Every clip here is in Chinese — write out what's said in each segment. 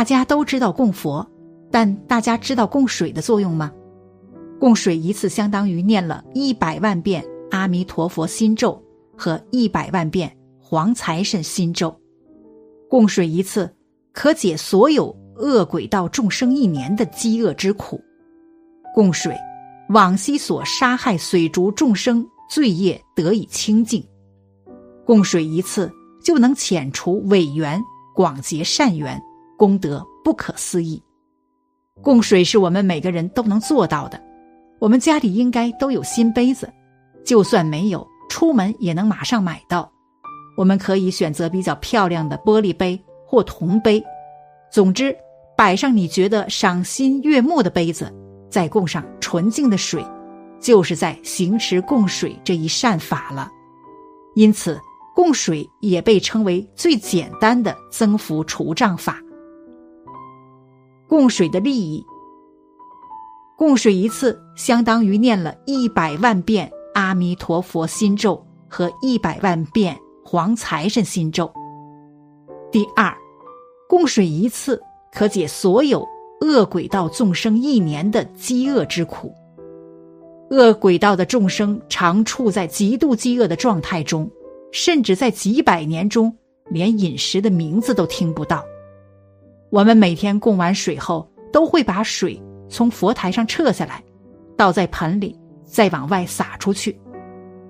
大家都知道供佛，但大家知道供水的作用吗？供水一次相当于念了一百万遍阿弥陀佛心咒和一百万遍黄财神心咒。供水一次可解所有恶鬼道众生一年的饥饿之苦。供水，往昔所杀害水族众生罪业得以清净。供水一次就能遣除伪缘，广结善缘，功德不可思议。供水是我们每个人都能做到的。我们家里应该都有新杯子，就算没有，出门也能马上买到。我们可以选择比较漂亮的玻璃杯或铜杯，总之摆上你觉得赏心悦目的杯子，再供上纯净的水，就是在行持供水这一善法了。因此，供水也被称为最简单的增福除障法。供水的利益。供水一次，相当于念了一百万遍阿弥陀佛心咒和一百万遍黄财神心咒。第二，供水一次可解所有恶鬼道众生一年的饥饿之苦。恶鬼道的众生常处在极度饥饿的状态中，甚至在几百年中连饮食的名字都听不到。我们每天供完水后，都会把水。从佛台上撤下来，倒在盆里，再往外洒出去。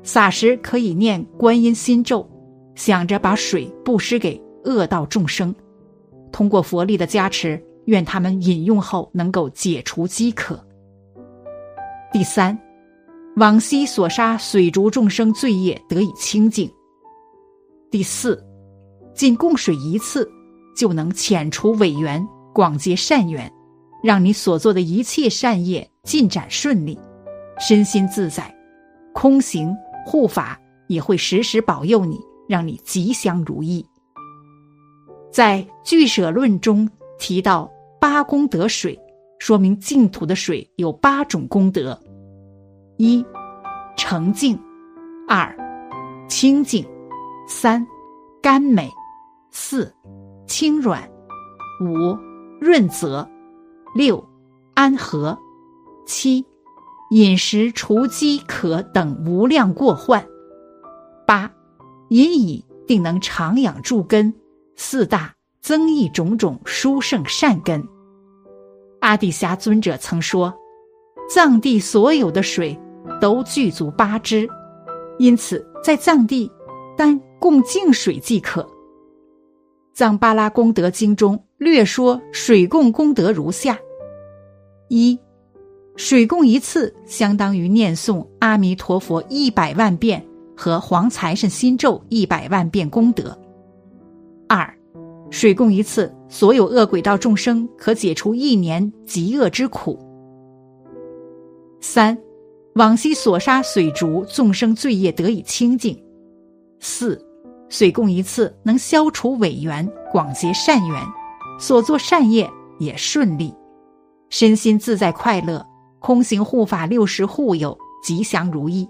洒时可以念观音心咒，想着把水布施给恶道众生。通过佛力的加持，愿他们饮用后能够解除饥渴。第三，往昔所杀水族众生罪业得以清净。第四，仅供水一次，就能遣除伪缘，广结善缘。让你所做的一切善业进展顺利，身心自在，空行护法也会时时保佑你，让你吉祥如意。在《俱舍论》中提到八功德水，说明净土的水有八种功德：一、澄净；二、清净；三、甘美；四、轻软；五、润泽。六，安和；七，饮食除饥渴等无量过患；八，饮以定能长养助根；四大增益种种殊胜善根。阿底峡尊者曾说，藏地所有的水都具足八支，因此在藏地单供净水即可。藏巴拉功德经中。略说水供功德如下：一，水供一次相当于念诵阿弥陀佛一百万遍和黄财神心咒一百万遍功德；二，水供一次，所有恶鬼道众生可解除一年极恶之苦；三，往昔所杀水族众生罪业得以清净；四，水供一次能消除伪缘，广结善缘。所做善业也顺利，身心自在快乐，空行护法六十护佑，吉祥如意。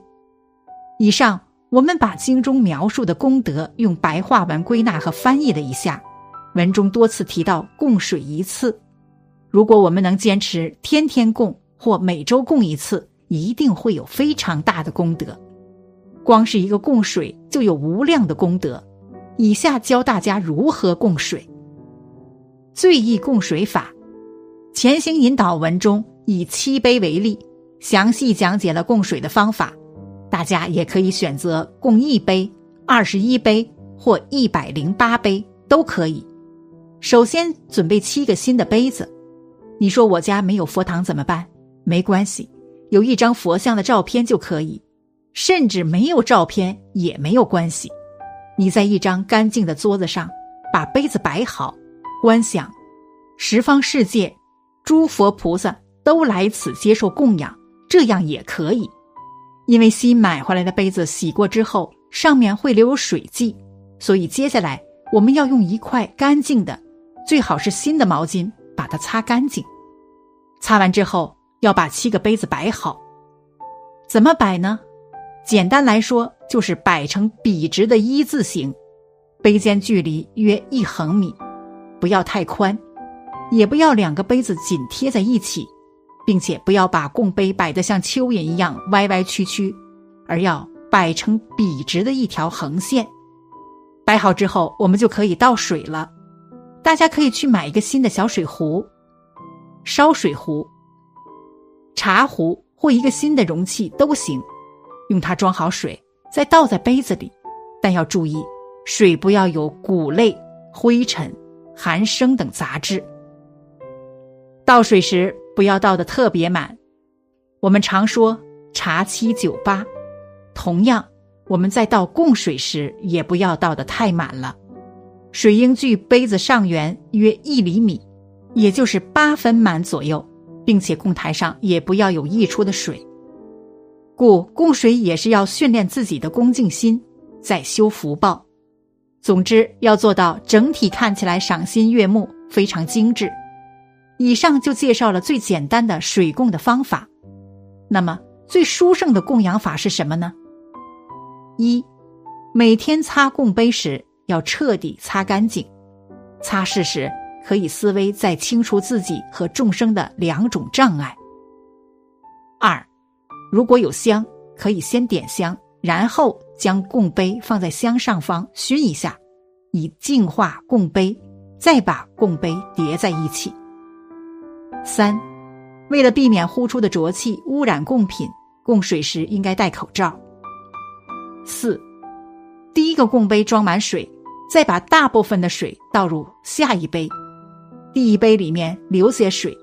以上我们把经中描述的功德用白话文归纳和翻译了一下。文中多次提到供水一次，如果我们能坚持天天供或每周供一次，一定会有非常大的功德。光是一个供水就有无量的功德。以下教大家如何供水。最易供水法，前行引导文中以七杯为例，详细讲解了供水的方法。大家也可以选择供一杯、二十一杯或一百零八杯都可以。首先准备七个新的杯子。你说我家没有佛堂怎么办？没关系，有一张佛像的照片就可以，甚至没有照片也没有关系。你在一张干净的桌子上把杯子摆好。观想，十方世界诸佛菩萨都来此接受供养，这样也可以。因为新买回来的杯子洗过之后，上面会留有水迹，所以接下来我们要用一块干净的，最好是新的毛巾把它擦干净。擦完之后，要把七个杯子摆好。怎么摆呢？简单来说，就是摆成笔直的一字形，杯间距离约一横米。不要太宽，也不要两个杯子紧贴在一起，并且不要把供杯摆得像蚯蚓一样歪歪曲曲，而要摆成笔直的一条横线。摆好之后，我们就可以倒水了。大家可以去买一个新的小水壶、烧水壶、茶壶或一个新的容器都行，用它装好水，再倒在杯子里。但要注意，水不要有谷类、灰尘、寒生等杂质。倒水时不要倒的特别满。我们常说茶七酒八，同样，我们在倒供水时也不要倒的太满了。水应距杯子上缘约一厘米，也就是八分满左右，并且供台上也不要有溢出的水。故供水也是要训练自己的恭敬心，在修福报。总之，要做到整体看起来赏心悦目，非常精致。以上就介绍了最简单的水供的方法。那么，最殊胜的供养法是什么呢？一，每天擦供杯时。要彻底擦干净，擦拭时可以思维在清除自己和众生的两种障碍。如果有香，可以先点香，然后将供杯放在香上方熏一下，以净化供杯，再把供杯叠在一起。三，为了避免呼出的浊气污染供品，供水时应该戴口罩。四，第一个供杯装满水。再把大部分的水倒入下一杯，第一杯里面留些水，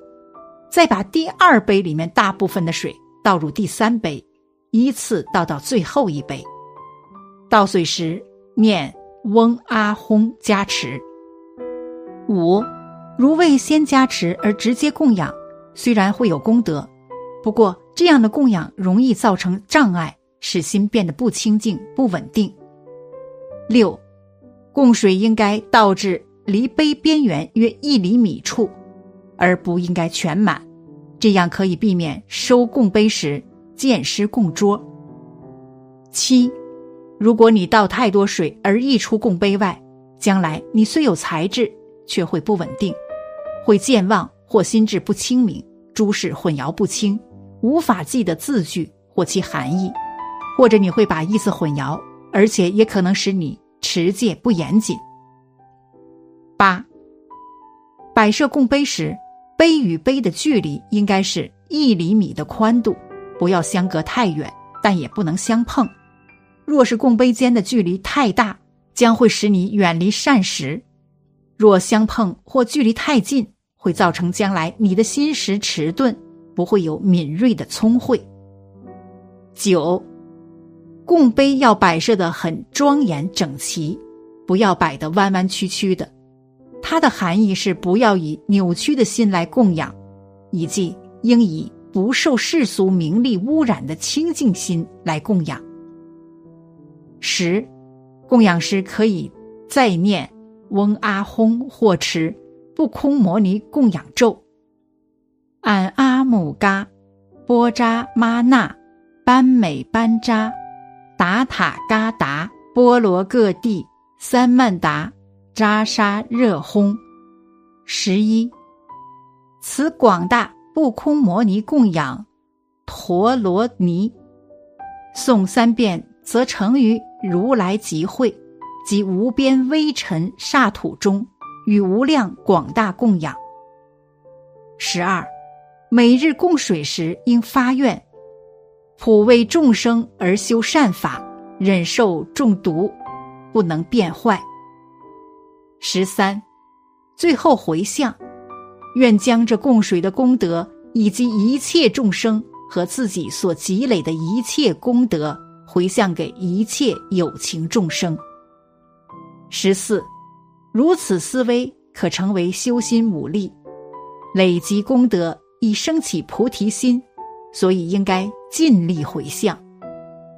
再把第二杯里面大部分的水倒入第三杯，依次倒到最后一杯。倒水时念嗡阿吽加持。五，如未先加持而直接供养，虽然会有功德，不过这样的供养容易造成障碍，使心变得不清净、不稳定。六。供水应该倒至离杯边缘约一厘米处，而不应该全满，这样可以避免收供杯时溅湿供桌。七，如果你倒太多水而溢出供杯外，将来你虽有才智，却会不稳定，会健忘或心智不清明，诸事混淆不清，无法记得字句或其含义，或者你会把意思混淆，而且也可能使你。持戒不严谨。八，摆设供杯时，杯与杯的距离应该是一厘米的宽度，不要相隔太远，但也不能相碰。若是供杯间的距离太大，将会使你远离善食；若相碰或距离太近，会造成将来你的心识迟钝，不会有敏锐的聪慧。九。供杯要摆设的很庄严整齐，不要摆得弯弯曲曲的。它的含义是不要以扭曲的心来供养，以及应以不受世俗名利污染的清净心来供养。十，供养时可以再念嗡阿吽或持不空摩尼供养咒：俺阿姆嘎波扎玛那班美班扎。达塔嘎达波罗各地三曼达扎沙热轰，十一，此广大不空摩尼供养陀罗尼，诵三遍则成于如来集会及无边微尘刹土中，与无量广大供养。十二，每日供水时应发愿。普为众生而修善法，忍受中毒，不能变坏。十三，最后回向，愿将这供水的功德，以及一切众生和自己所积累的一切功德，回向给一切有情众生。十四，如此思维可成为修心武力，累积功德，以升起菩提心。所以应该尽力回向，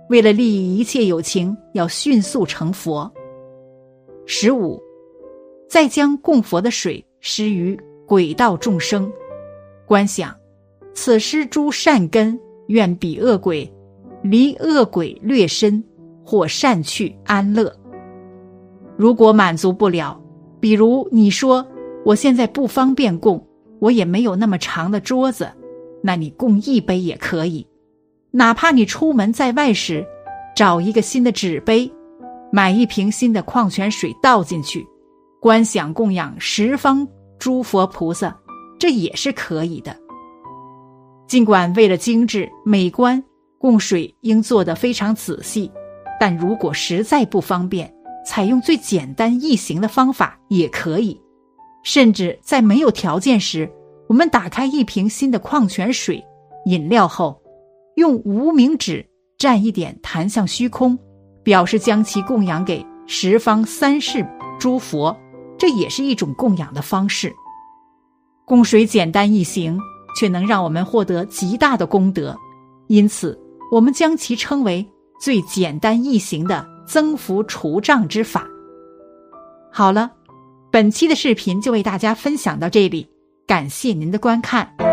为了利益一切有情，要迅速成佛。十五，再将供佛的水施于鬼道众生，观想此施诸善根，愿彼恶鬼离恶鬼略深，或善去安乐。如果满足不了，比如你说我现在不方便供，我也没有那么长的桌子，那你供一杯也可以。哪怕你出门在外时，找一个新的纸杯，买一瓶新的矿泉水倒进去，观想供养十方诸佛菩萨，这也是可以的。尽管为了精致美观，供水应做得非常仔细，但如果实在不方便，采用最简单易行的方法也可以。甚至在没有条件时，我们打开一瓶新的矿泉水饮料后，用无名指蘸一点弹向虚空，表示将其供养给十方三世诸佛，这也是一种供养的方式。供水简单易行。却能让我们获得极大的功德，因此我们将其称为最简单易行的增福除障之法。好了，本期的视频就为大家分享到这里，感谢您的观看。